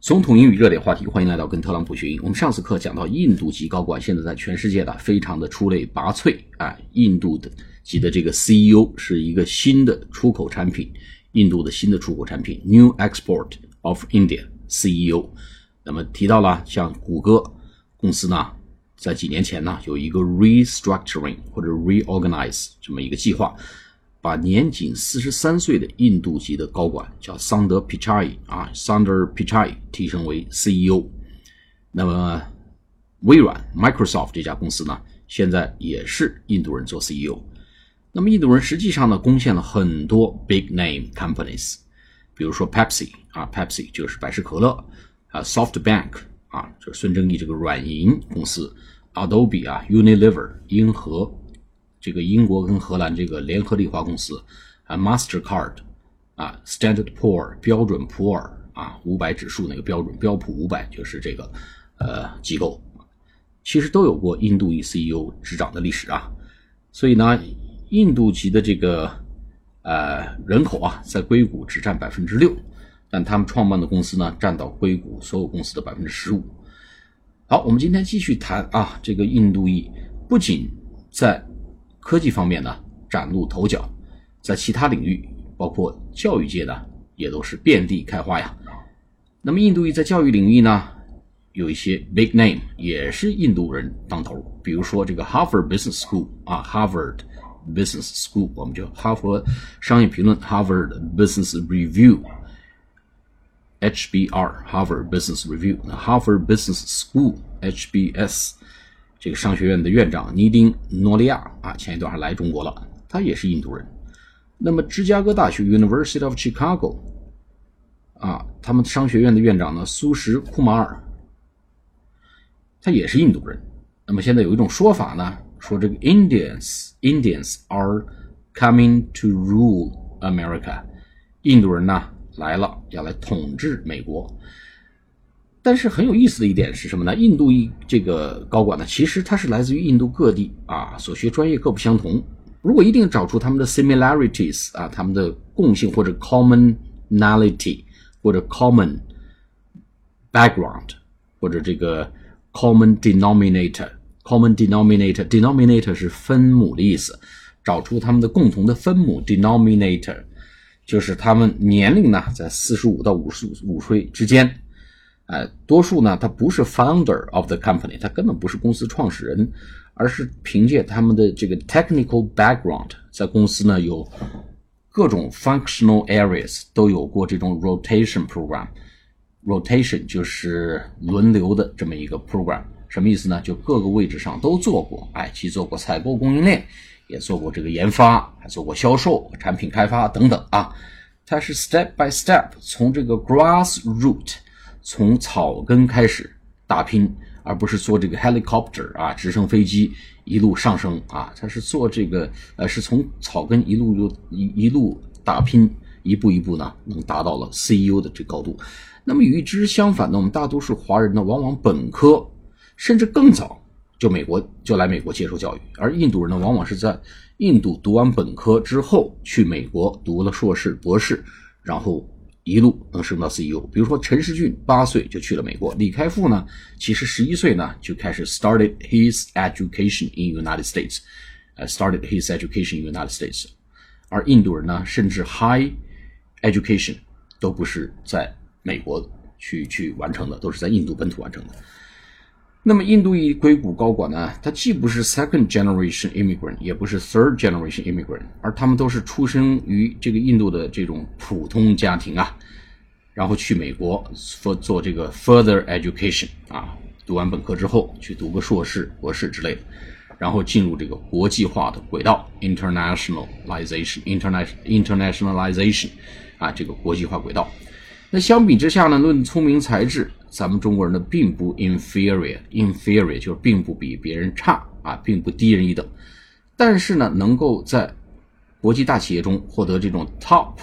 总统英语热点话题，欢迎来到跟特朗普学英。我们上次课讲到，印度籍高管现在在全世界的非常的出类拔萃啊。印度的籍的这个 CEO 是一个新的出口产品，印度的新的出口产品 New Export of India CEO。那么提到了像谷歌公司呢，在几年前呢有一个 restructuring 或者 reorganize 这么一个计划。把年仅四十三岁的印度籍的高管叫桑德皮查伊啊，桑德皮查伊提升为 CEO。那么微软 Microsoft 这家公司呢，现在也是印度人做 CEO。那么印度人实际上呢，攻陷了很多 big name companies，比如说 Pepsi 啊，Pepsi 就是百事可乐啊，SoftBank 啊，就是孙正义这个软银公司，Adobe 啊，Unilever 英和。这个英国跟荷兰这个联合利华公司啊，Mastercard 啊，Standard Poor 标准普尔啊，五百指数那个标准标普五百就是这个呃机构，其实都有过印度裔 CEO 执掌的历史啊。所以呢，印度籍的这个呃人口啊，在硅谷只占百分之六，但他们创办的公司呢，占到硅谷所有公司的百分之十五。好，我们今天继续谈啊，这个印度裔不仅在科技方面呢，崭露头角，在其他领域，包括教育界呢，也都是遍地开花呀。那么，印度裔在教育领域呢，有一些 big name，也是印度人当头。比如说这个 Harvard Business School 啊，Harvard Business School，我们就哈佛商业评论 Harvard Business Review，HBR，Harvard Business Review，那 Harvard Business School，HBS。这个商学院的院长尼丁·诺利亚啊，前一段还来中国了，他也是印度人。那么芝加哥大学 （University of Chicago） 啊，他们商学院的院长呢，苏什库马尔，他也是印度人。那么现在有一种说法呢，说这个 Indians Indians are coming to rule America，印度人呢来了，要来统治美国。但是很有意思的一点是什么呢？印度一这个高管呢，其实他是来自于印度各地啊，所学专业各不相同。如果一定找出他们的 similarities 啊，他们的共性或者 commonality 或者 common background 或者这个 common denominator，common denominator，denominator 是分母的意思。找出他们的共同的分母 denominator，就是他们年龄呢在四十五到五十五岁之间。哎，多数呢，他不是 founder of the company，他根本不是公司创始人，而是凭借他们的这个 technical background，在公司呢有各种 functional areas 都有过这种 rotation program。rotation 就是轮流的这么一个 program，什么意思呢？就各个位置上都做过，哎，既做过采购供应链，也做过这个研发，还做过销售、产品开发等等啊。它是 step by step 从这个 grass root。从草根开始打拼，而不是坐这个 helicopter 啊，直升飞机一路上升啊，他是做这个呃，是从草根一路又一一路打拼，一步一步呢，能达到了 CEO 的这高度。那么与之相反呢，我们大多数华人呢，往往本科甚至更早就美国就来美国接受教育，而印度人呢，往往是在印度读完本科之后去美国读了硕士、博士，然后。一路能升到 CEO，比如说陈世俊八岁就去了美国，李开复呢，其实十一岁呢就开始 started his education in United States，呃，started his education in United States，而印度人呢，甚至 high education 都不是在美国去去完成的，都是在印度本土完成的。那么，印度裔硅谷高管呢？他既不是 second generation immigrant，也不是 third generation immigrant，而他们都是出生于这个印度的这种普通家庭啊，然后去美国做做这个 further education 啊，读完本科之后去读个硕士、博士之类的，然后进入这个国际化的轨道 internationalization，international internationalization 啊，这个国际化轨道。那相比之下呢，论聪明才智。咱们中国人呢，并不 inferior，inferior 就是并不比别人差啊，并不低人一等。但是呢，能够在国际大企业中获得这种 top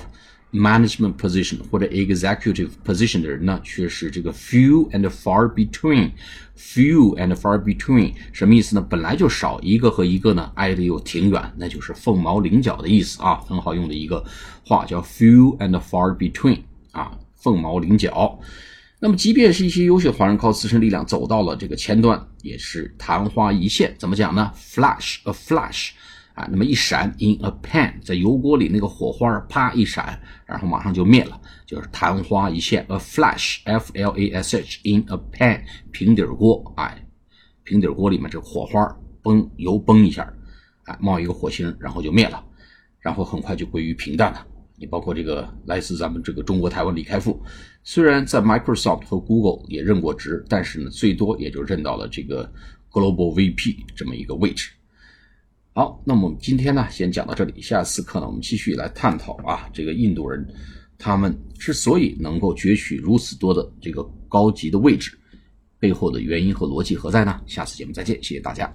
management position 或者 executive position 的人呢，却是这个 few and far between。few and far between 什么意思呢？本来就少一个和一个呢，挨得又挺远，那就是凤毛麟角的意思啊，很好用的一个话叫 few and far between 啊，凤毛麟角。那么，即便是一些优秀华人靠自身力量走到了这个前端，也是昙花一现。怎么讲呢？Flash a flash，啊，那么一闪，in a pan，在油锅里那个火花啪一闪，然后马上就灭了，就是昙花一现。A flash，f l a s h，in a pan，平底锅，哎，平底锅里面这火花崩油崩一下，哎，冒一个火星，然后就灭了，然后很快就归于平淡了。你包括这个来自咱们这个中国台湾李开复，虽然在 Microsoft 和 Google 也任过职，但是呢，最多也就任到了这个 Global VP 这么一个位置。好，那么我们今天呢，先讲到这里，下次课呢，我们继续来探讨啊，这个印度人他们之所以能够攫取如此多的这个高级的位置，背后的原因和逻辑何在呢？下次节目再见，谢谢大家。